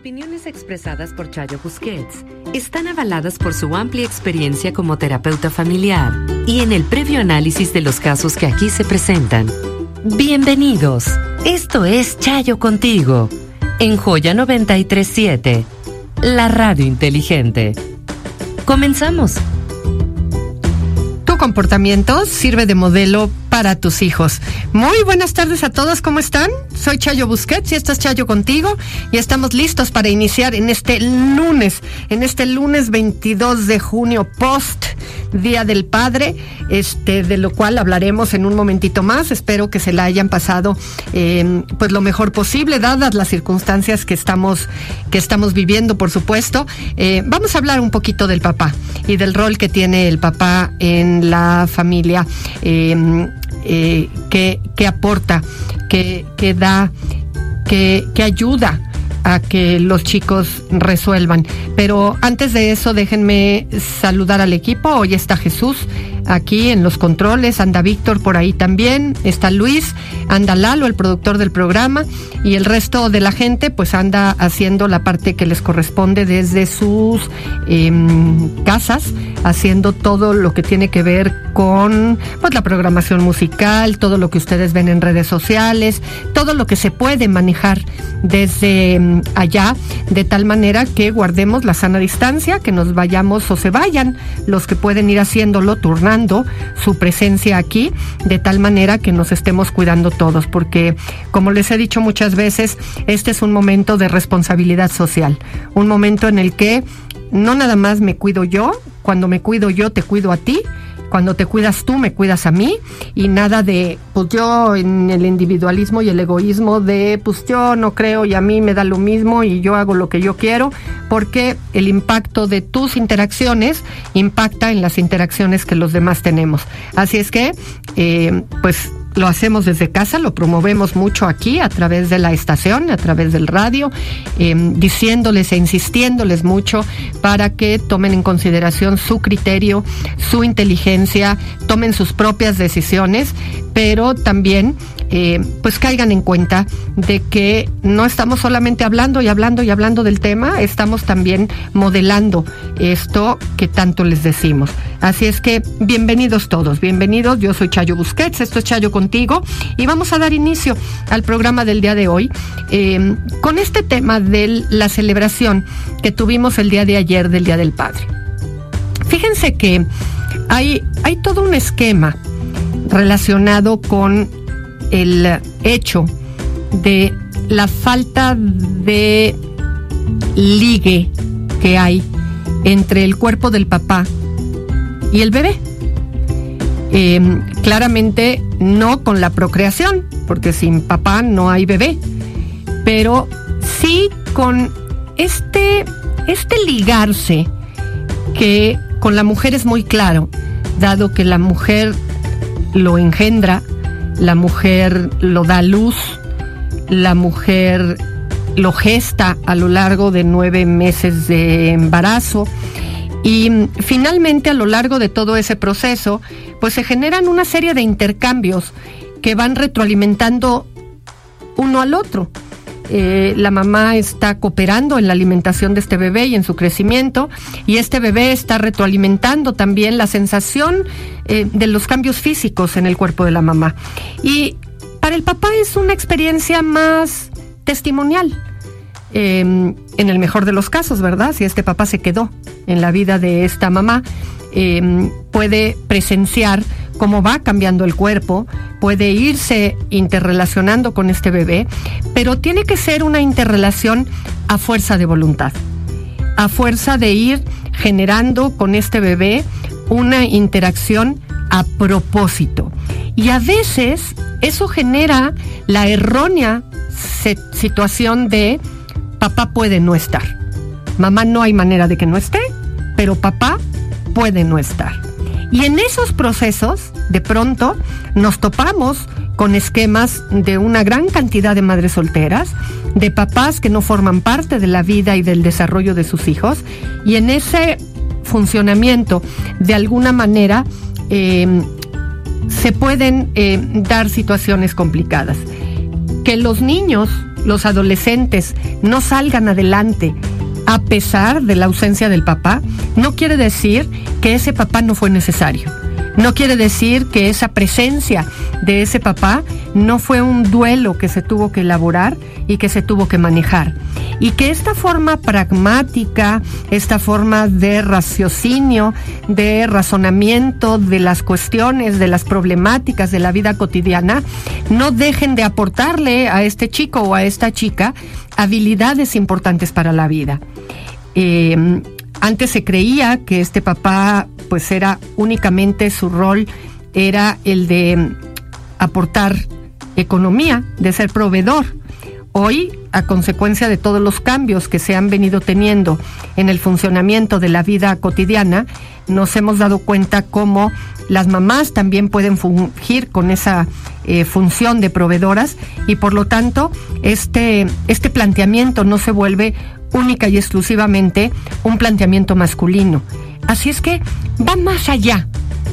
Opiniones expresadas por Chayo Busquets están avaladas por su amplia experiencia como terapeuta familiar y en el previo análisis de los casos que aquí se presentan. Bienvenidos. Esto es Chayo contigo en Joya 937, la radio inteligente. Comenzamos. Tu comportamiento sirve de modelo para tus hijos. Muy buenas tardes a todos, ¿cómo están? Soy Chayo Busquets y esto es Chayo contigo y estamos listos para iniciar en este lunes, en este lunes 22 de junio post Día del Padre, este, de lo cual hablaremos en un momentito más. Espero que se la hayan pasado eh, pues lo mejor posible, dadas las circunstancias que estamos, que estamos viviendo, por supuesto. Eh, vamos a hablar un poquito del papá y del rol que tiene el papá en la familia. Eh, que, aporta, que, que da, que, que ayuda a que los chicos resuelvan. Pero antes de eso, déjenme saludar al equipo. Hoy está Jesús aquí en los controles, anda Víctor por ahí también, está Luis, anda Lalo, el productor del programa, y el resto de la gente pues anda haciendo la parte que les corresponde desde sus em, casas, haciendo todo lo que tiene que ver con pues, la programación musical, todo lo que ustedes ven en redes sociales, todo lo que se puede manejar desde em, allá, de tal manera que guardemos la sana distancia, que nos vayamos o se vayan los que pueden ir haciéndolo, su presencia aquí de tal manera que nos estemos cuidando todos, porque como les he dicho muchas veces, este es un momento de responsabilidad social, un momento en el que no nada más me cuido yo, cuando me cuido yo te cuido a ti, cuando te cuidas tú, me cuidas a mí y nada de, pues yo en el individualismo y el egoísmo de, pues yo no creo y a mí me da lo mismo y yo hago lo que yo quiero, porque el impacto de tus interacciones impacta en las interacciones que los demás tenemos. Así es que, eh, pues lo hacemos desde casa, lo promovemos mucho aquí a través de la estación, a través del radio, em, diciéndoles e insistiéndoles mucho para que tomen en consideración su criterio, su inteligencia, tomen sus propias decisiones, pero también eh, pues caigan en cuenta de que no estamos solamente hablando y hablando y hablando del tema, estamos también modelando esto que tanto les decimos. Así es que bienvenidos todos, bienvenidos. Yo soy Chayo Busquets, esto es Chayo contigo y vamos a dar inicio al programa del día de hoy em, con este tema de la celebración que tuvimos el día de ayer del Día del Padre. Fíjense que hay, hay todo un esquema relacionado con el hecho de la falta de ligue que hay entre el cuerpo del papá y el bebé. Em, claramente no con la procreación, porque sin papá no hay bebé, pero sí con este, este ligarse que con la mujer es muy claro, dado que la mujer lo engendra, la mujer lo da luz, la mujer lo gesta a lo largo de nueve meses de embarazo. Y finalmente a lo largo de todo ese proceso, pues se generan una serie de intercambios que van retroalimentando uno al otro. Eh, la mamá está cooperando en la alimentación de este bebé y en su crecimiento, y este bebé está retroalimentando también la sensación eh, de los cambios físicos en el cuerpo de la mamá. Y para el papá es una experiencia más testimonial. Em, en el mejor de los casos, ¿verdad? Si este papá se quedó en la vida de esta mamá, em, puede presenciar cómo va cambiando el cuerpo, puede irse interrelacionando con este bebé, pero tiene que ser una interrelación a fuerza de voluntad, a fuerza de ir generando con este bebé una interacción a propósito. Y a veces eso genera la errónea situación de papá puede no estar. Mamá no hay manera de que no esté, pero papá puede no estar. Y en esos procesos, de pronto, nos topamos con esquemas de una gran cantidad de madres solteras, de papás que no forman parte de la vida y del desarrollo de sus hijos, y en ese funcionamiento, de alguna manera, em, se pueden em, dar situaciones complicadas. Que los niños, los adolescentes, no salgan adelante a pesar de la ausencia del papá, no quiere decir que ese papá no fue necesario. No quiere decir que esa presencia de ese papá no fue un duelo que se tuvo que elaborar y que se tuvo que manejar. Y que esta forma pragmática, esta forma de raciocinio, de razonamiento de las cuestiones, de las problemáticas de la vida cotidiana, no dejen de aportarle a este chico o a esta chica habilidades importantes para la vida. Eh, antes se creía que este papá pues era únicamente su rol era el de aportar economía, de ser proveedor. Hoy, a consecuencia de todos los cambios que se han venido teniendo en el funcionamiento de la vida cotidiana, nos hemos dado cuenta cómo las mamás también pueden fungir con esa eh, función de proveedoras y por lo tanto este, este planteamiento no se vuelve única y exclusivamente un planteamiento masculino. Así es que va más allá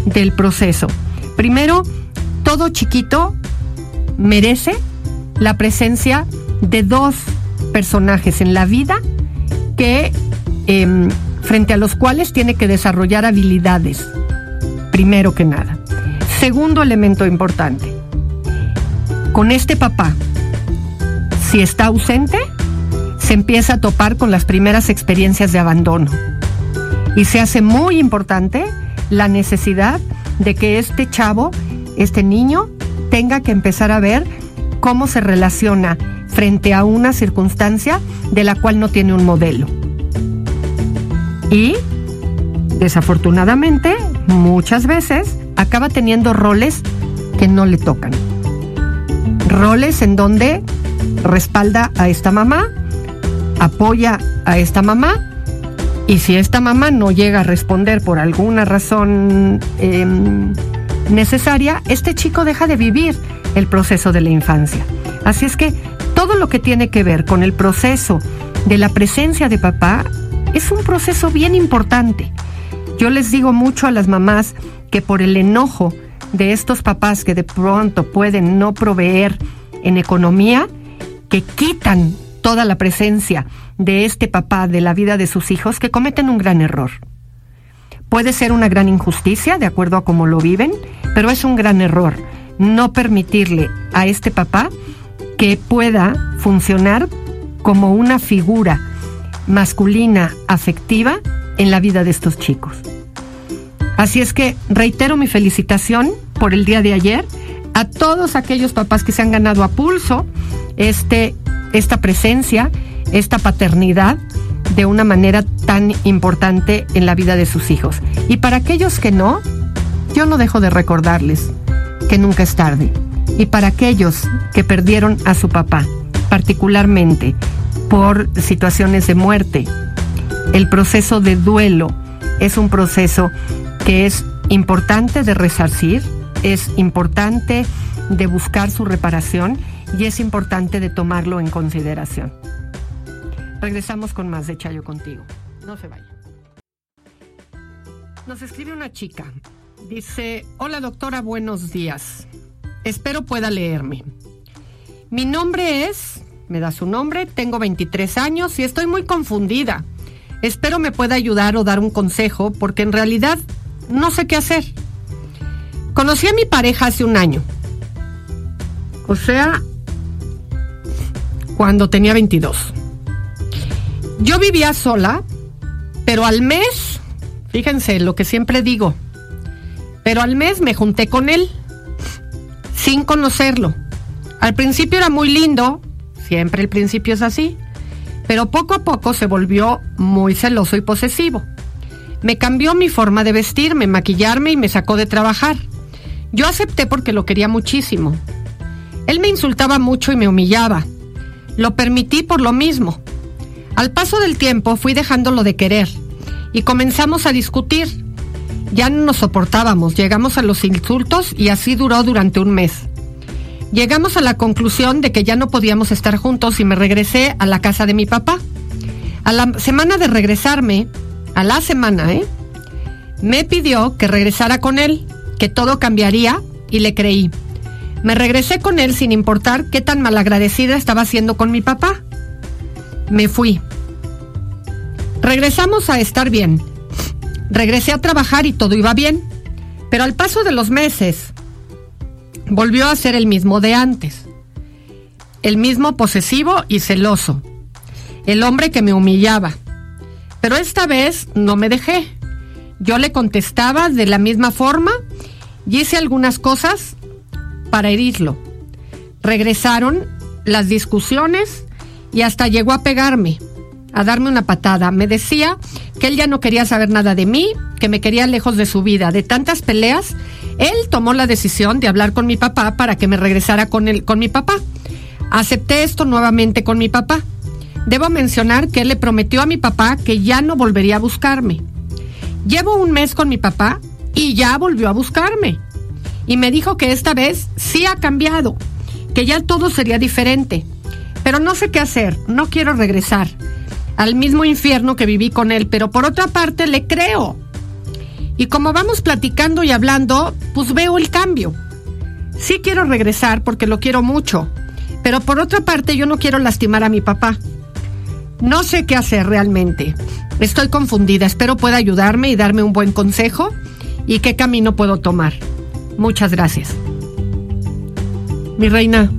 del proceso. Primero, todo chiquito merece la presencia de dos personajes en la vida que em, frente a los cuales tiene que desarrollar habilidades, primero que nada. Segundo elemento importante, con este papá, si está ausente, se empieza a topar con las primeras experiencias de abandono. Y se hace muy importante la necesidad de que este chavo, este niño, tenga que empezar a ver cómo se relaciona frente a una circunstancia de la cual no tiene un modelo. Y, desafortunadamente, muchas veces acaba teniendo roles que no le tocan. Roles en donde respalda a esta mamá, apoya a esta mamá y si esta mamá no llega a responder por alguna razón em, necesaria, este chico deja de vivir el proceso de la infancia. Así es que todo lo que tiene que ver con el proceso de la presencia de papá es un proceso bien importante. Yo les digo mucho a las mamás que por el enojo de estos papás que de pronto pueden no proveer en economía, que quitan toda la presencia de este papá de la vida de sus hijos que cometen un gran error. Puede ser una gran injusticia, de acuerdo a cómo lo viven, pero es un gran error no permitirle a este papá que pueda funcionar como una figura masculina afectiva en la vida de estos chicos. Así es que reitero mi felicitación por el día de ayer a todos aquellos papás que se han ganado a pulso este esta presencia, esta paternidad de una manera tan importante en la vida de sus hijos. Y para aquellos que no, yo no dejo de recordarles que nunca es tarde. Y para aquellos que perdieron a su papá, particularmente por situaciones de muerte, el proceso de duelo es un proceso que es importante de resarcir, es importante de buscar su reparación y es importante de tomarlo en consideración. Regresamos con más de Chayo contigo. No se vaya. Nos escribe una chica. Dice, hola doctora, buenos días. Espero pueda leerme. Mi nombre es, me da su nombre, tengo 23 años y estoy muy confundida. Espero me pueda ayudar o dar un consejo porque en realidad no sé qué hacer. Conocí a mi pareja hace un año. O sea, cuando tenía 22. Yo vivía sola, pero al mes, fíjense lo que siempre digo, pero al mes me junté con él, sin conocerlo. Al principio era muy lindo, siempre el principio es así, pero poco a poco se volvió muy celoso y posesivo. Me cambió mi forma de vestirme, maquillarme y me sacó de trabajar. Yo acepté porque lo quería muchísimo. Él me insultaba mucho y me humillaba. Lo permití por lo mismo. Al paso del tiempo fui dejándolo de querer y comenzamos a discutir. Ya no nos soportábamos, llegamos a los insultos y así duró durante un mes. Llegamos a la conclusión de que ya no podíamos estar juntos y me regresé a la casa de mi papá. A la semana de regresarme, a la semana, ¿eh? Me pidió que regresara con él, que todo cambiaría y le creí. Me regresé con él sin importar qué tan malagradecida estaba siendo con mi papá. Me fui. Regresamos a estar bien. Regresé a trabajar y todo iba bien. Pero al paso de los meses, volvió a ser el mismo de antes. El mismo posesivo y celoso. El hombre que me humillaba. Pero esta vez no me dejé. Yo le contestaba de la misma forma y hice algunas cosas para herirlo. Regresaron las discusiones y hasta llegó a pegarme, a darme una patada. Me decía que él ya no quería saber nada de mí, que me quería lejos de su vida. De tantas peleas, él tomó la decisión de hablar con mi papá para que me regresara con él, con mi papá. Acepté esto nuevamente con mi papá. Debo mencionar que él le prometió a mi papá que ya no volvería a buscarme. Llevo un mes con mi papá y ya volvió a buscarme y me dijo que esta vez sí ha cambiado, que ya todo sería diferente. Pero no sé qué hacer, no quiero regresar al mismo infierno que viví con él, pero por otra parte le creo. Y como vamos platicando y hablando, pues veo el cambio. Sí quiero regresar porque lo quiero mucho, pero por otra parte yo no quiero lastimar a mi papá. No sé qué hacer realmente. Estoy confundida, espero pueda ayudarme y darme un buen consejo y qué camino puedo tomar. Muchas gracias. Mi reina,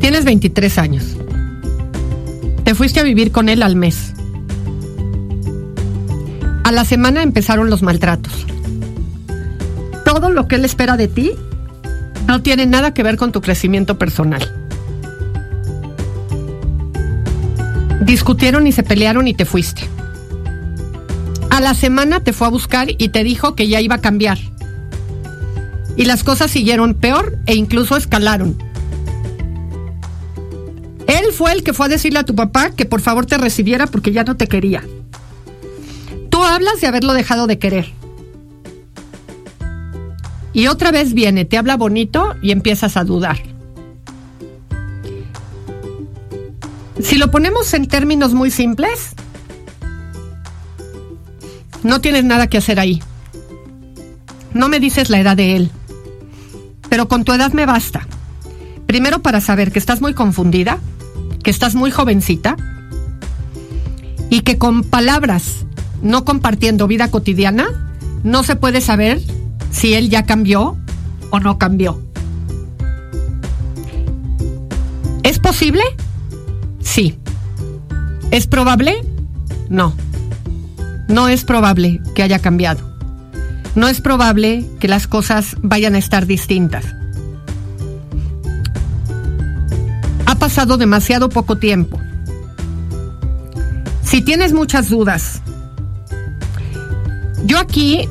tienes 23 años. Te fuiste a vivir con él al mes. A la semana empezaron los maltratos. Todo lo que él espera de ti no tiene nada que ver con tu crecimiento personal. Discutieron y se pelearon y te fuiste. A la semana te fue a buscar y te dijo que ya iba a cambiar. Y las cosas siguieron peor e incluso escalaron. Él fue el que fue a decirle a tu papá que por favor te recibiera porque ya no te quería. Tú hablas de haberlo dejado de querer. Y otra vez viene, te habla bonito y empiezas a dudar. Si lo ponemos en términos muy simples, no tienes nada que hacer ahí. No me dices la edad de él. Pero con tu edad me basta. Primero para saber que estás muy confundida, que estás muy jovencita y que con palabras, no compartiendo vida cotidiana, no se puede saber si él ya cambió o no cambió. ¿Es posible? Sí. ¿Es probable? No no es probable que haya cambiado. No es probable que las cosas vayan a estar distintas. Ha pasado demasiado poco tiempo. Si tienes muchas dudas, yo aquí,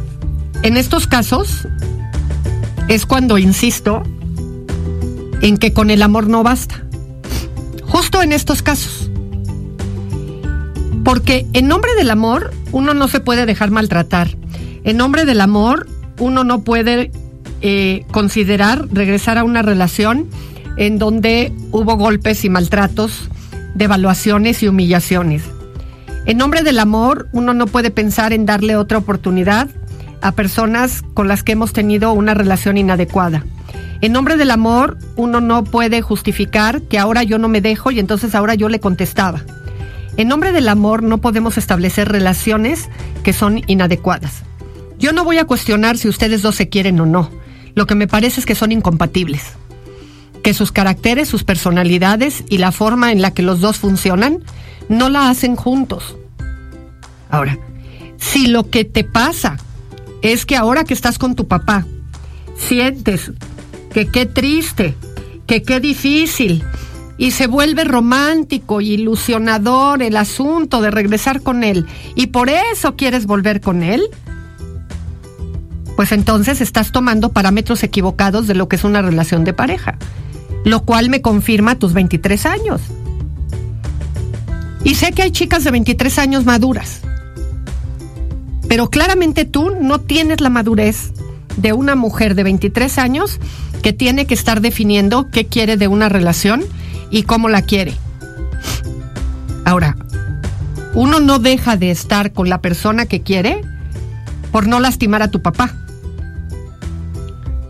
en estos casos, es cuando insisto en que con el amor no basta. Justo en estos casos. Porque en nombre del amor uno no se puede dejar maltratar. En nombre del amor, uno no puede eh, considerar regresar a una relación en donde hubo golpes y maltratos, devaluaciones y humillaciones. En nombre del amor, uno no puede pensar en darle otra oportunidad a personas con las que hemos tenido una relación inadecuada. En nombre del amor, uno no puede justificar que ahora yo no me dejo y entonces ahora yo le contestaba. En nombre del amor no podemos establecer relaciones que son inadecuadas. Yo no voy a cuestionar si ustedes dos se quieren o no. Lo que me parece es que son incompatibles. Que sus caracteres, sus personalidades y la forma en la que los dos funcionan no la hacen juntos. Ahora, si lo que te pasa es que ahora que estás con tu papá, sientes que qué triste, que qué difícil, y se vuelve romántico y ilusionador el asunto de regresar con él, y por eso quieres volver con él, pues entonces estás tomando parámetros equivocados de lo que es una relación de pareja, lo cual me confirma tus 23 años. Y sé que hay chicas de 23 años maduras, pero claramente tú no tienes la madurez de una mujer de 23 años que tiene que estar definiendo qué quiere de una relación y cómo la quiere. Ahora, uno no deja de estar con la persona que quiere por no lastimar a tu papá.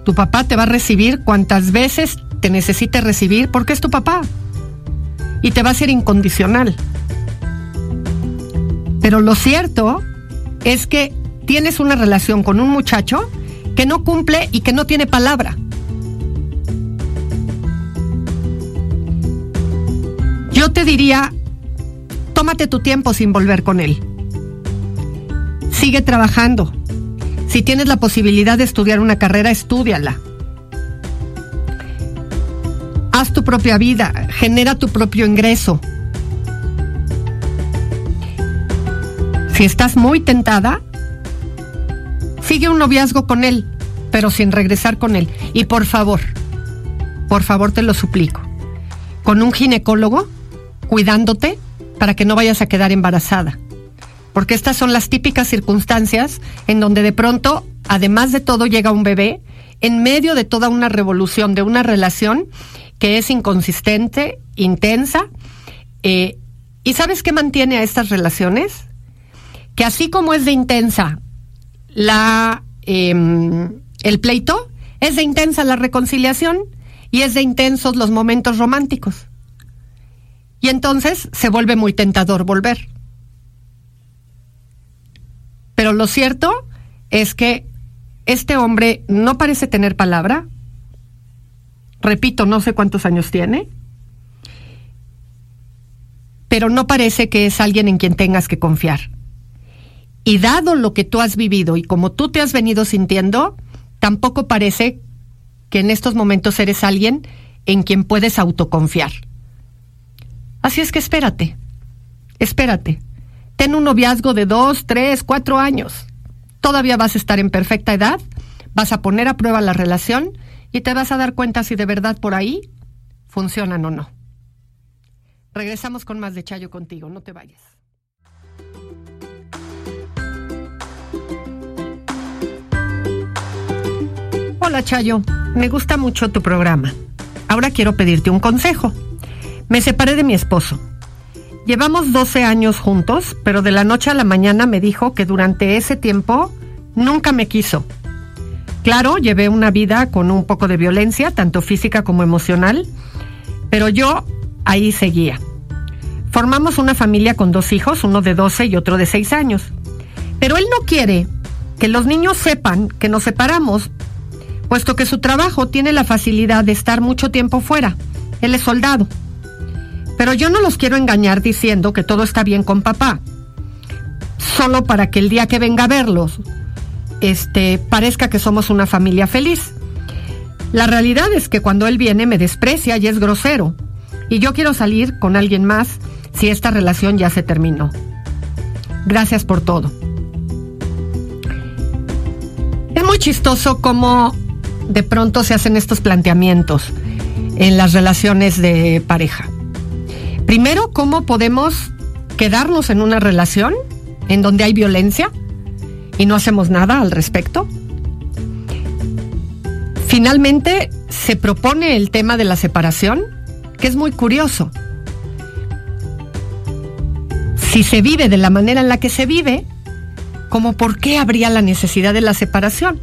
Tu papá te va a recibir cuantas veces te necesite recibir porque es tu papá. Y te va a ser incondicional. Pero lo cierto es que tienes una relación con un muchacho que no cumple y que no tiene palabra. Yo te diría, tómate tu tiempo sin volver con él. Sigue trabajando, si tienes la posibilidad de estudiar una carrera, estudiala. Haz tu propia vida, genera tu propio ingreso. Si estás muy tentada, sigue un noviazgo con él, pero sin regresar con él. Y por favor, por favor te lo suplico, con un ginecólogo, cuidándote para que no vayas a quedar embarazada porque estas son las típicas circunstancias en donde de pronto, además de todo, llega un bebé en medio de toda una revolución, de una relación que es inconsistente, intensa. Eh, ¿Y sabes qué mantiene a estas relaciones? Que así como es de intensa la, em, el pleito, es de intensa la reconciliación y es de intensos los momentos románticos. Y entonces se vuelve muy tentador volver. Pero lo cierto es que este hombre no parece tener palabra. Repito, no sé cuántos años tiene. Pero no parece que es alguien en quien tengas que confiar. Y dado lo que tú has vivido y como tú te has venido sintiendo, tampoco parece que en estos momentos eres alguien en quien puedes autoconfiar. Así es que espérate, espérate. Ten un noviazgo de dos, tres, cuatro años. Todavía vas a estar en perfecta edad, vas a poner a prueba la relación y te vas a dar cuenta si de verdad por ahí funcionan o no. Regresamos con más de Chayo contigo, no te vayas. Hola Chayo, me gusta mucho tu programa. Ahora quiero pedirte un consejo. Me separé de mi esposo Llevamos 12 años juntos, pero de la noche a la mañana me dijo que durante ese tiempo nunca me quiso. Claro, llevé una vida con un poco de violencia, tanto física como emocional, pero yo ahí seguía. Formamos una familia con dos hijos, uno de 12 y otro de 6 años. Pero él no quiere que los niños sepan que nos separamos, puesto que su trabajo tiene la facilidad de estar mucho tiempo fuera. Él es soldado. Pero yo no los quiero engañar diciendo que todo está bien con papá. Solo para que el día que venga a verlos, este, parezca que somos una familia feliz. La realidad es que cuando él viene me desprecia y es grosero. Y yo quiero salir con alguien más si esta relación ya se terminó. Gracias por todo. Es muy chistoso cómo de pronto se hacen estos planteamientos en las relaciones de pareja. Primero, ¿cómo podemos quedarnos en una relación en donde hay violencia y no hacemos nada al respecto? Finalmente, se propone el tema de la separación, que es muy curioso. Si se vive de la manera en la que se vive, como por qué habría la necesidad de la separación.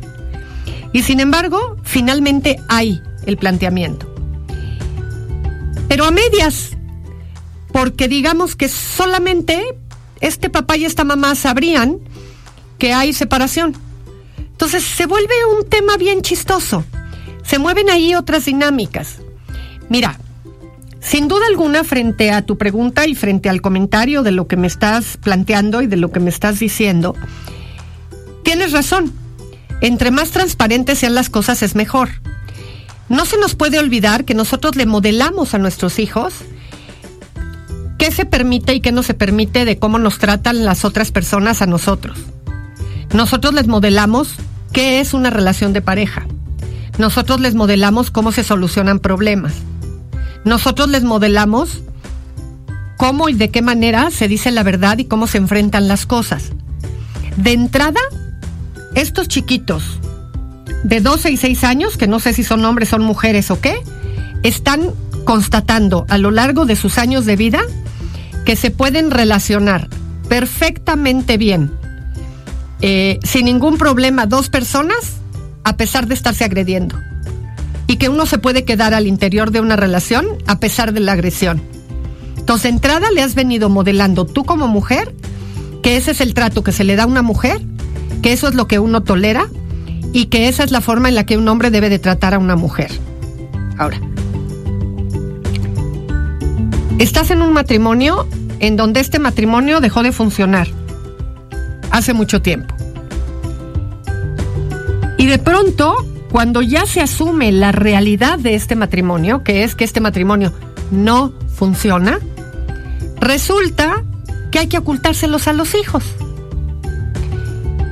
Y sin embargo, finalmente hay el planteamiento. Pero a medias, porque digamos que solamente este papá y esta mamá sabrían que hay separación. Entonces se vuelve un tema bien chistoso. Se mueven ahí otras dinámicas. Mira, sin duda alguna, frente a tu pregunta y frente al comentario de lo que me estás planteando y de lo que me estás diciendo, tienes razón. Entre más transparentes sean las cosas es mejor. No se nos puede olvidar que nosotros le modelamos a nuestros hijos qué se permite y qué no se permite de cómo nos tratan las otras personas a nosotros. Nosotros les modelamos qué es una relación de pareja. Nosotros les modelamos cómo se solucionan problemas nosotros les modelamos cómo y de qué manera se dice la verdad y cómo se enfrentan las cosas. De entrada, estos chiquitos de 12 y 6 años, que no sé si son hombres, son mujeres o qué, están constatando a lo largo de sus años de vida que se pueden relacionar perfectamente bien, eh, sin ningún problema, dos personas, a pesar de estarse agrediendo y que uno se puede quedar al interior de una relación a pesar de la agresión. Entonces, de entrada le has venido modelando tú como mujer que ese es el trato que se le da a una mujer, que eso es lo que uno tolera y que esa es la forma en la que un hombre debe de tratar a una mujer. Ahora, estás en un matrimonio en donde este matrimonio dejó de funcionar hace mucho tiempo. Y de pronto cuando ya se asume la realidad de este matrimonio, que es que este matrimonio no funciona, resulta que hay que ocultárselos a los hijos.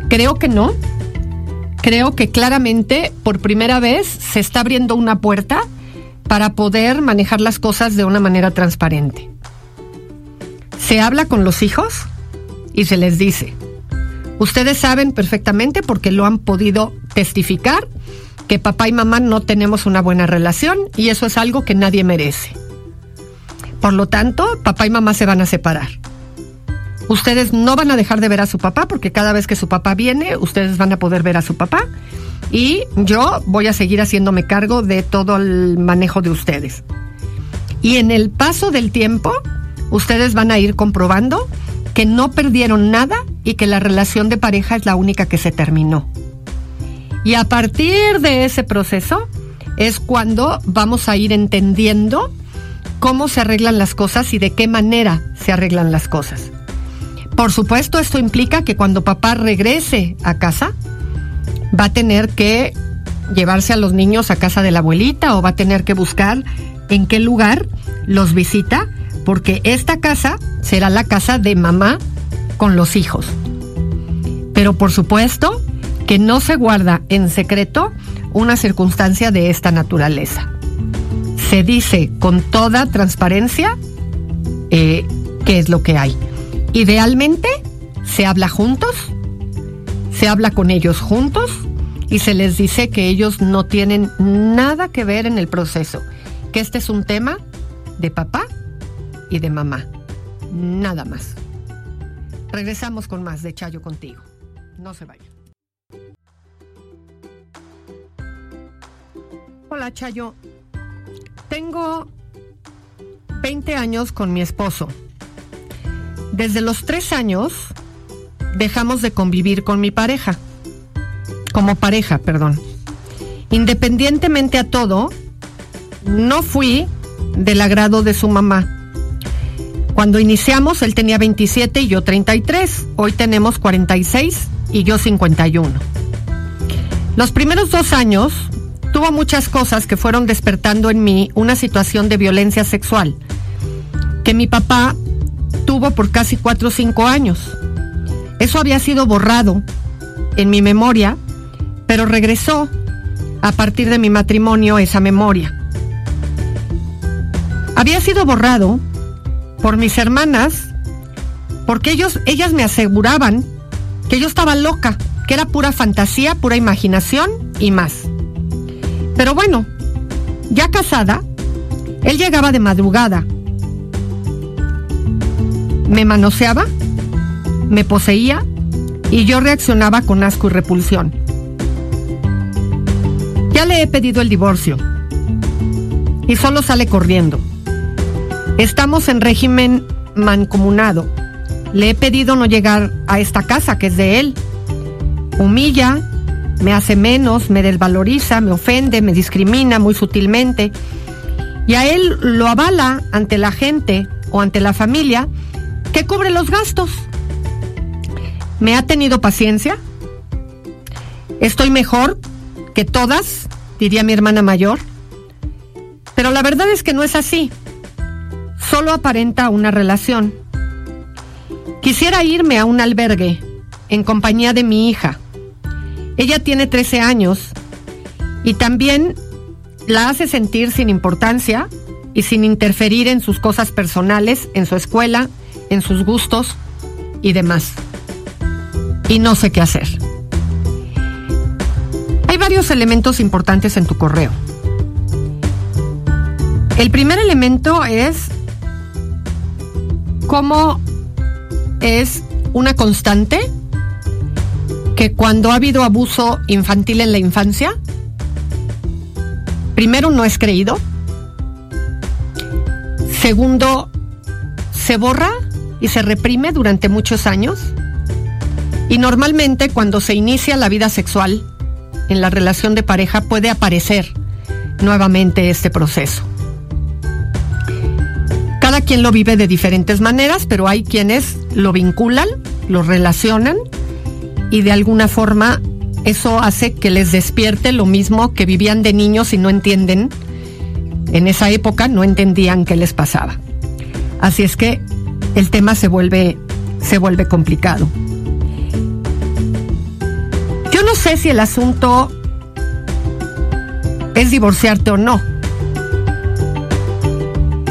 Creo que no. Creo que claramente por primera vez se está abriendo una puerta para poder manejar las cosas de una manera transparente. Se habla con los hijos y se les dice, ustedes saben perfectamente porque lo han podido testificar que papá y mamá no tenemos una buena relación y eso es algo que nadie merece. Por lo tanto, papá y mamá se van a separar. Ustedes no van a dejar de ver a su papá porque cada vez que su papá viene, ustedes van a poder ver a su papá y yo voy a seguir haciéndome cargo de todo el manejo de ustedes. Y en el paso del tiempo, ustedes van a ir comprobando que no perdieron nada y que la relación de pareja es la única que se terminó. Y a partir de ese proceso es cuando vamos a ir entendiendo cómo se arreglan las cosas y de qué manera se arreglan las cosas. Por supuesto, esto implica que cuando papá regrese a casa, va a tener que llevarse a los niños a casa de la abuelita o va a tener que buscar en qué lugar los visita, porque esta casa será la casa de mamá con los hijos. Pero por supuesto, que no se guarda en secreto una circunstancia de esta naturaleza. Se dice con toda transparencia eh, qué es lo que hay. Idealmente se habla juntos, se habla con ellos juntos y se les dice que ellos no tienen nada que ver en el proceso, que este es un tema de papá y de mamá, nada más. Regresamos con más de Chayo contigo. No se vayan. Hola Chayo, tengo 20 años con mi esposo. Desde los tres años dejamos de convivir con mi pareja, como pareja, perdón. Independientemente a todo, no fui del agrado de su mamá. Cuando iniciamos, él tenía 27 y yo 33. Hoy tenemos 46 y yo 51. Los primeros dos años tuvo muchas cosas que fueron despertando en mí una situación de violencia sexual que mi papá tuvo por casi cuatro o cinco años. Eso había sido borrado en mi memoria, pero regresó a partir de mi matrimonio esa memoria. Había sido borrado por mis hermanas porque ellos, ellas me aseguraban que yo estaba loca, que era pura fantasía, pura imaginación y más. Pero bueno, Ya casada, él llegaba de madrugada, me manoseaba, me poseía y yo reaccionaba con asco y repulsión. Ya le he pedido el divorcio y solo sale corriendo. Estamos en régimen mancomunado. Le he pedido no llegar a esta casa que es de él. Humilla, me hace menos, me desvaloriza, me ofende, me discrimina muy sutilmente. Y a él lo avala ante la gente o ante la familia que cubre los gastos. ¿Me ha tenido paciencia? ¿Estoy mejor que todas? diría mi hermana mayor. Pero la verdad es que no es así. Solo aparenta una relación. Quisiera irme a un albergue en compañía de mi hija. Ella tiene 13 años y también la hace sentir sin importancia y sin interferir en sus cosas personales, en su escuela, en sus gustos y demás. Y no sé qué hacer. Hay varios elementos importantes en tu correo. El primer elemento es cómo es una constante que cuando ha habido abuso infantil en la infancia, primero no es creído, segundo se borra y se reprime durante muchos años. Y normalmente cuando se inicia la vida sexual en la relación de pareja puede aparecer nuevamente este proceso. Cada quien lo vive de diferentes maneras, pero hay quienes lo vinculan, lo relacionan y de alguna forma eso hace que les despierte lo mismo que vivían de niños y no entienden, en esa época no entendían qué les pasaba. Así es que el tema se vuelve, se vuelve complicado. No sé si el asunto es divorciarte o no.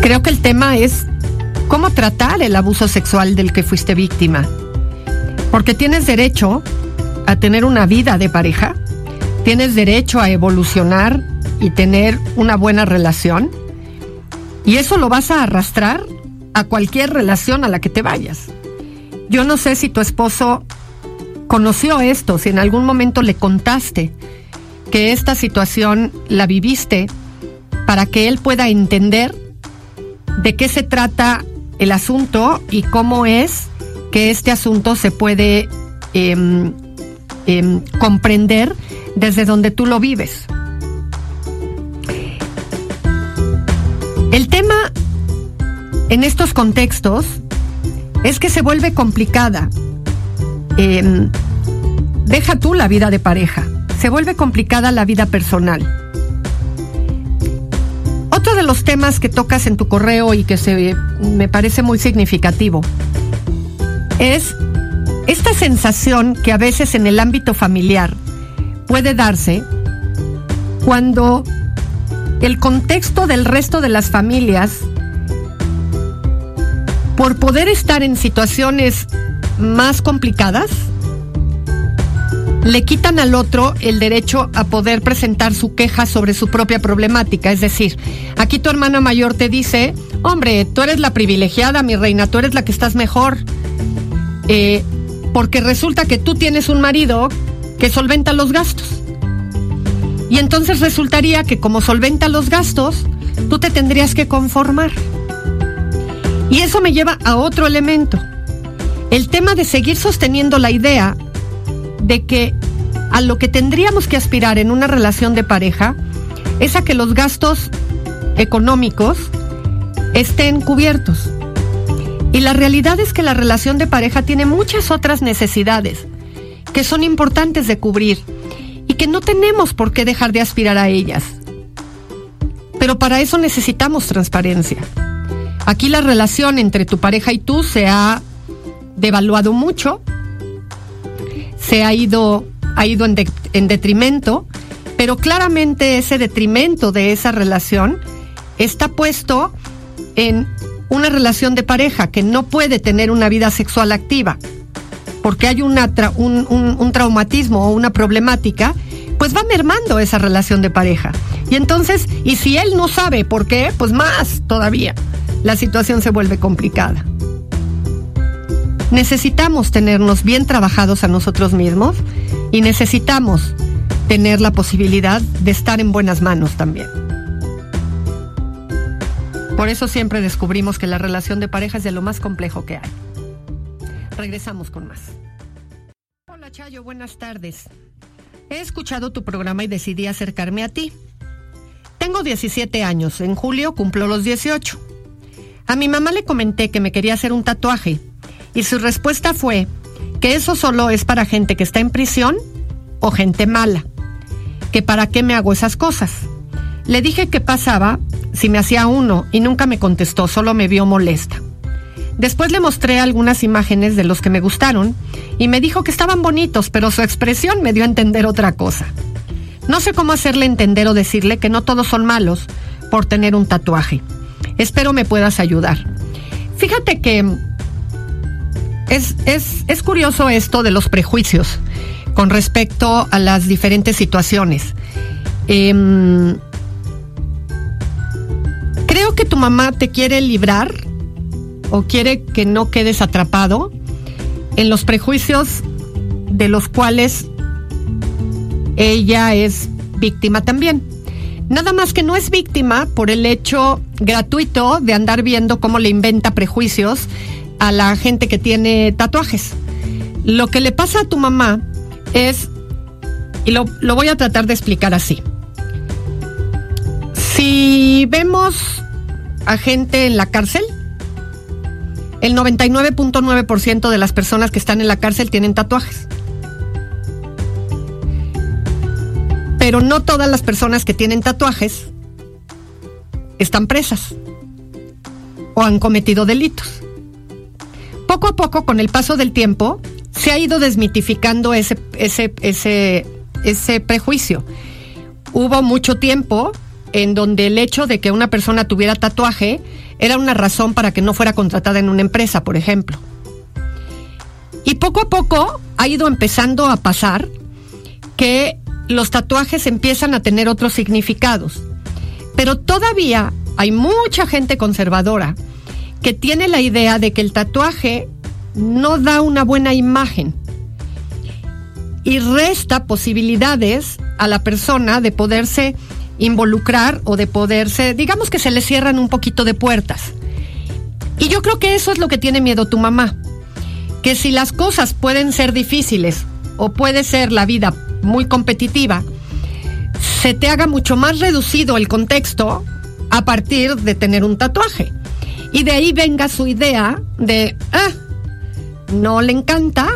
Creo que el tema es cómo tratar el abuso sexual del que fuiste víctima. Porque tienes derecho a tener una vida de pareja, tienes derecho a evolucionar y tener una buena relación. Y eso lo vas a arrastrar a cualquier relación a la que te vayas. Yo no sé si tu esposo conoció esto, si en algún momento le contaste que esta situación la viviste para que él pueda entender de qué se trata el asunto y cómo es que este asunto se puede em, em, comprender desde donde tú lo vives. El tema en estos contextos es que se vuelve complicada. Em, deja tú la vida de pareja, se vuelve complicada la vida personal. Otro de los temas que tocas en tu correo y que se, me parece muy significativo es esta sensación que a veces en el ámbito familiar puede darse cuando el contexto del resto de las familias por poder estar en situaciones más complicadas, le quitan al otro el derecho a poder presentar su queja sobre su propia problemática. Es decir, aquí tu hermana mayor te dice, hombre, tú eres la privilegiada, mi reina, tú eres la que estás mejor. Eh, porque resulta que tú tienes un marido que solventa los gastos. Y entonces resultaría que como solventa los gastos, tú te tendrías que conformar. Y eso me lleva a otro elemento. El tema de seguir sosteniendo la idea de que a lo que tendríamos que aspirar en una relación de pareja es a que los gastos económicos estén cubiertos. Y la realidad es que la relación de pareja tiene muchas otras necesidades que son importantes de cubrir y que no tenemos por qué dejar de aspirar a ellas. Pero para eso necesitamos transparencia. Aquí la relación entre tu pareja y tú se ha devaluado mucho, se ha ido, ha ido en, en detrimento, pero claramente ese detrimento de esa relación está puesto en una relación de pareja que no puede tener una vida sexual activa porque hay una un, un, traumatismo o una problemática, pues va mermando esa relación de pareja. Y entonces, y si él no sabe por qué, pues más todavía, la situación se vuelve complicada. Necesitamos tenernos bien trabajados a nosotros mismos y necesitamos tener la posibilidad de estar en buenas manos también. Por eso siempre descubrimos que la relación de pareja es de lo más complejo que hay. Regresamos con más. Hola Chayo, buenas tardes. He escuchado tu programa y decidí acercarme a ti. Tengo 17 años, en julio cumplo los 18. A mi mamá le comenté que me quería hacer un tatuaje y su respuesta fue que eso solo es para gente que está en prisión o gente mala, que para qué me hago esas cosas. Le dije que pasaba si me hacía uno y nunca me contestó, solo me vio molesta. Después le mostré algunas imágenes de los que me gustaron y me dijo que estaban bonitos, pero su expresión me dio a entender otra cosa. No sé cómo hacerle entender o decirle que no todos son malos por tener un tatuaje. Espero me puedas ayudar. Fíjate que es, es, curioso esto de los prejuicios con respecto a las diferentes situaciones. Em, creo que tu mamá te quiere librar o quiere que no quedes atrapado en los prejuicios de los cuales ella es víctima también. Nada más que no es víctima por el hecho gratuito de andar viendo cómo le inventa prejuicios a la gente que tiene tatuajes. Lo que le pasa a tu mamá es, y lo, voy a tratar de explicar así. Si vemos a gente en la cárcel, el 99.9% de las personas que están en la cárcel tienen tatuajes. Pero no todas las personas que tienen tatuajes están presas o han cometido delitos. Poco a poco, con el paso del tiempo, se ha ido desmitificando ese, ese, ese, ese prejuicio. Hubo mucho tiempo en donde el hecho de que una persona tuviera tatuaje era una razón para que no fuera contratada en una empresa, por ejemplo. Y poco a poco ha ido empezando a pasar que los tatuajes empiezan a tener otros significados. Pero todavía hay mucha gente conservadora que tiene la idea de que el tatuaje no da una buena imagen y resta posibilidades a la persona de poderse involucrar o de poderse, digamos que se le cierran un poquito de puertas. Y yo creo que eso es lo que tiene miedo tu mamá, que si las cosas pueden ser difíciles o puede ser la vida muy competitiva, se te haga mucho más reducido el contexto a partir de tener un tatuaje. Y de ahí venga su idea de, ah, no le encanta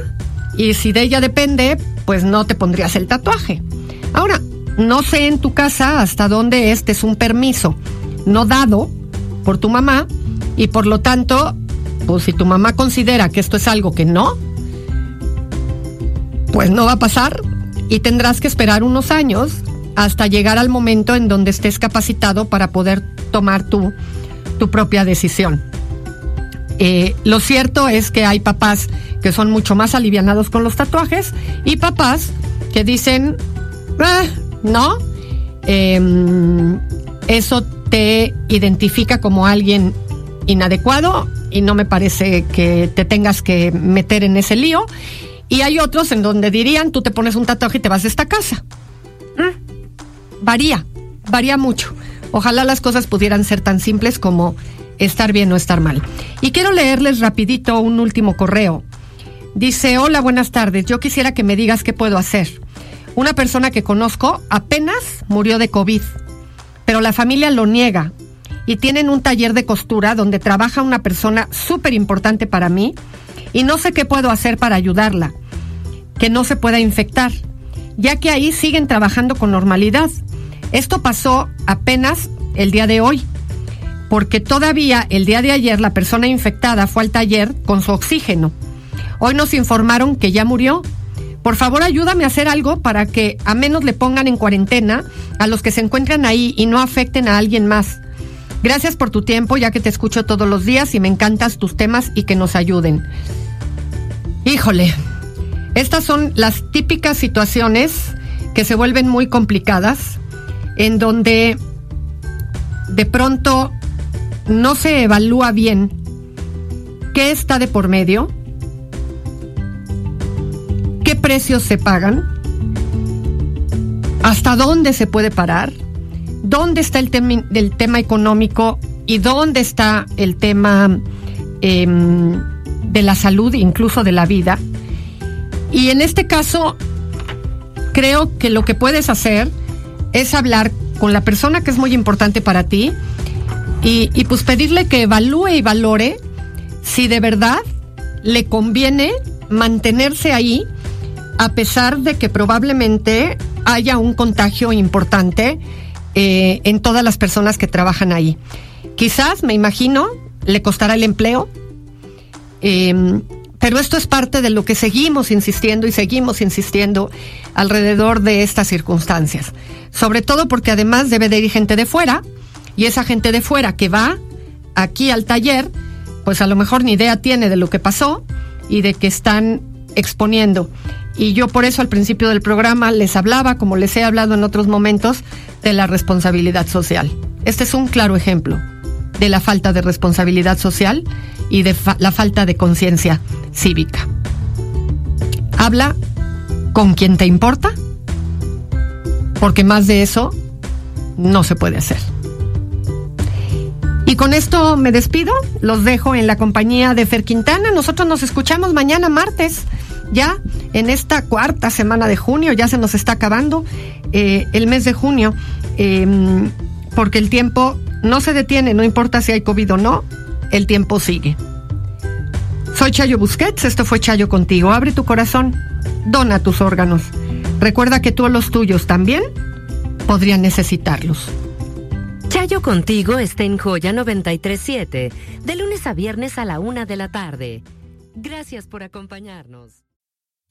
y si de ella depende, pues no te pondrías el tatuaje. Ahora, no sé en tu casa hasta dónde este es un permiso no dado por tu mamá y por lo tanto, pues si tu mamá considera que esto es algo que no, pues no va a pasar y tendrás que esperar unos años hasta llegar al momento en donde estés capacitado para poder tomar tu, propia decisión. Eh, lo cierto es que hay papás que son mucho más alivianados con los tatuajes y papás que dicen, ah, ¿no? Em, eso te identifica como alguien inadecuado y no me parece que te tengas que meter en ese lío. Y hay otros en donde dirían, tú te pones un tatuaje y te vas de esta casa. Mm, varía, varía mucho. Ojalá las cosas pudieran ser tan simples como estar bien o estar mal. Y quiero leerles rapidito un último correo. Dice, hola, buenas tardes. Yo quisiera que me digas qué puedo hacer. Una persona que conozco apenas murió de COVID, pero la familia lo niega y tienen un taller de costura donde trabaja una persona súper importante para mí y no sé qué puedo hacer para ayudarla, que no se pueda infectar, ya que ahí siguen trabajando con normalidad. Esto pasó apenas el día de hoy, porque todavía el día de ayer la persona infectada fue al taller con su oxígeno. Hoy nos informaron que ya murió por favor, ayúdame a hacer algo para que a menos le pongan en cuarentena a los que se encuentran ahí y no afecten a alguien más. Gracias por tu tiempo, ya que te escucho todos los días y me encantas tus temas y que nos ayuden. Híjole, estas son las típicas situaciones que se vuelven muy complicadas en donde de pronto no se evalúa bien qué está de por medio, qué precios se pagan, hasta dónde se puede parar, dónde está el, tema, económico y dónde está el tema em, de la salud, incluso de la vida. Y en este caso, creo que lo que puedes hacer es hablar con la persona que es muy importante para ti y, pues pedirle que evalúe y valore si de verdad le conviene mantenerse ahí a pesar de que probablemente haya un contagio importante eh, en todas las personas que trabajan ahí. Quizás, me imagino, le costará el empleo, em, pero esto es parte de lo que seguimos insistiendo y seguimos insistiendo alrededor de estas circunstancias. Sobre todo porque además debe de ir gente de fuera y esa gente de fuera que va aquí al taller, pues a lo mejor ni idea tiene de lo que pasó y de que están exponiendo. Y yo por eso al principio del programa les hablaba, como les he hablado en otros momentos, de la responsabilidad social. Este es un claro ejemplo de la falta de responsabilidad social y de la falta de conciencia cívica. Habla con quien te importa, porque más de eso no se puede hacer. Y con esto me despido, los dejo en la compañía de Fer Quintana. Nosotros nos escuchamos mañana martes ya en esta cuarta semana de junio, ya se nos está acabando eh, el mes de junio, em, porque el tiempo no se detiene, no importa si hay COVID o no, el tiempo sigue. Soy Chayo Busquets, esto fue Chayo contigo. Abre tu corazón, dona tus órganos. Recuerda que tú los tuyos también podrían necesitarlos. Chayo contigo está en Joya 937, de lunes a viernes a la una de la tarde. Gracias por acompañarnos.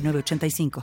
906985.